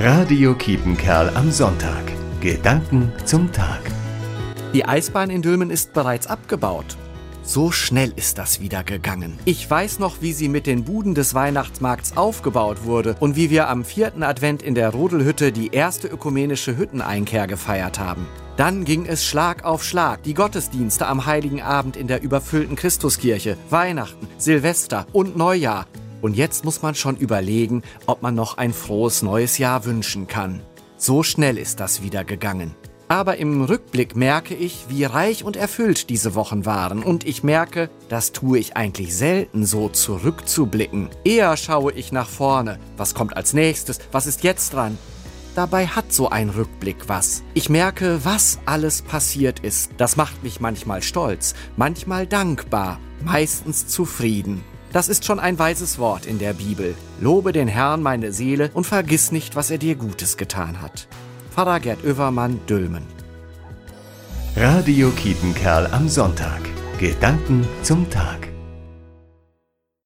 Radio Kiepenkerl am Sonntag. Gedanken zum Tag. Die Eisbahn in Dülmen ist bereits abgebaut. So schnell ist das wieder gegangen. Ich weiß noch, wie sie mit den Buden des Weihnachtsmarkts aufgebaut wurde und wie wir am vierten Advent in der Rodelhütte die erste ökumenische Hütteneinkehr gefeiert haben. Dann ging es Schlag auf Schlag, die Gottesdienste am heiligen Abend in der überfüllten Christuskirche, Weihnachten, Silvester und Neujahr. Und jetzt muss man schon überlegen, ob man noch ein frohes neues Jahr wünschen kann. So schnell ist das wieder gegangen. Aber im Rückblick merke ich, wie reich und erfüllt diese Wochen waren. Und ich merke, das tue ich eigentlich selten so zurückzublicken. Eher schaue ich nach vorne. Was kommt als nächstes? Was ist jetzt dran? Dabei hat so ein Rückblick was. Ich merke, was alles passiert ist. Das macht mich manchmal stolz, manchmal dankbar, meistens zufrieden. Das ist schon ein weises Wort in der Bibel. Lobe den Herrn meine Seele und vergiss nicht, was er dir Gutes getan hat. Pfarrer Gerd Oevermann, Dülmen. Radio Kiepenkerl am Sonntag. Gedanken zum Tag.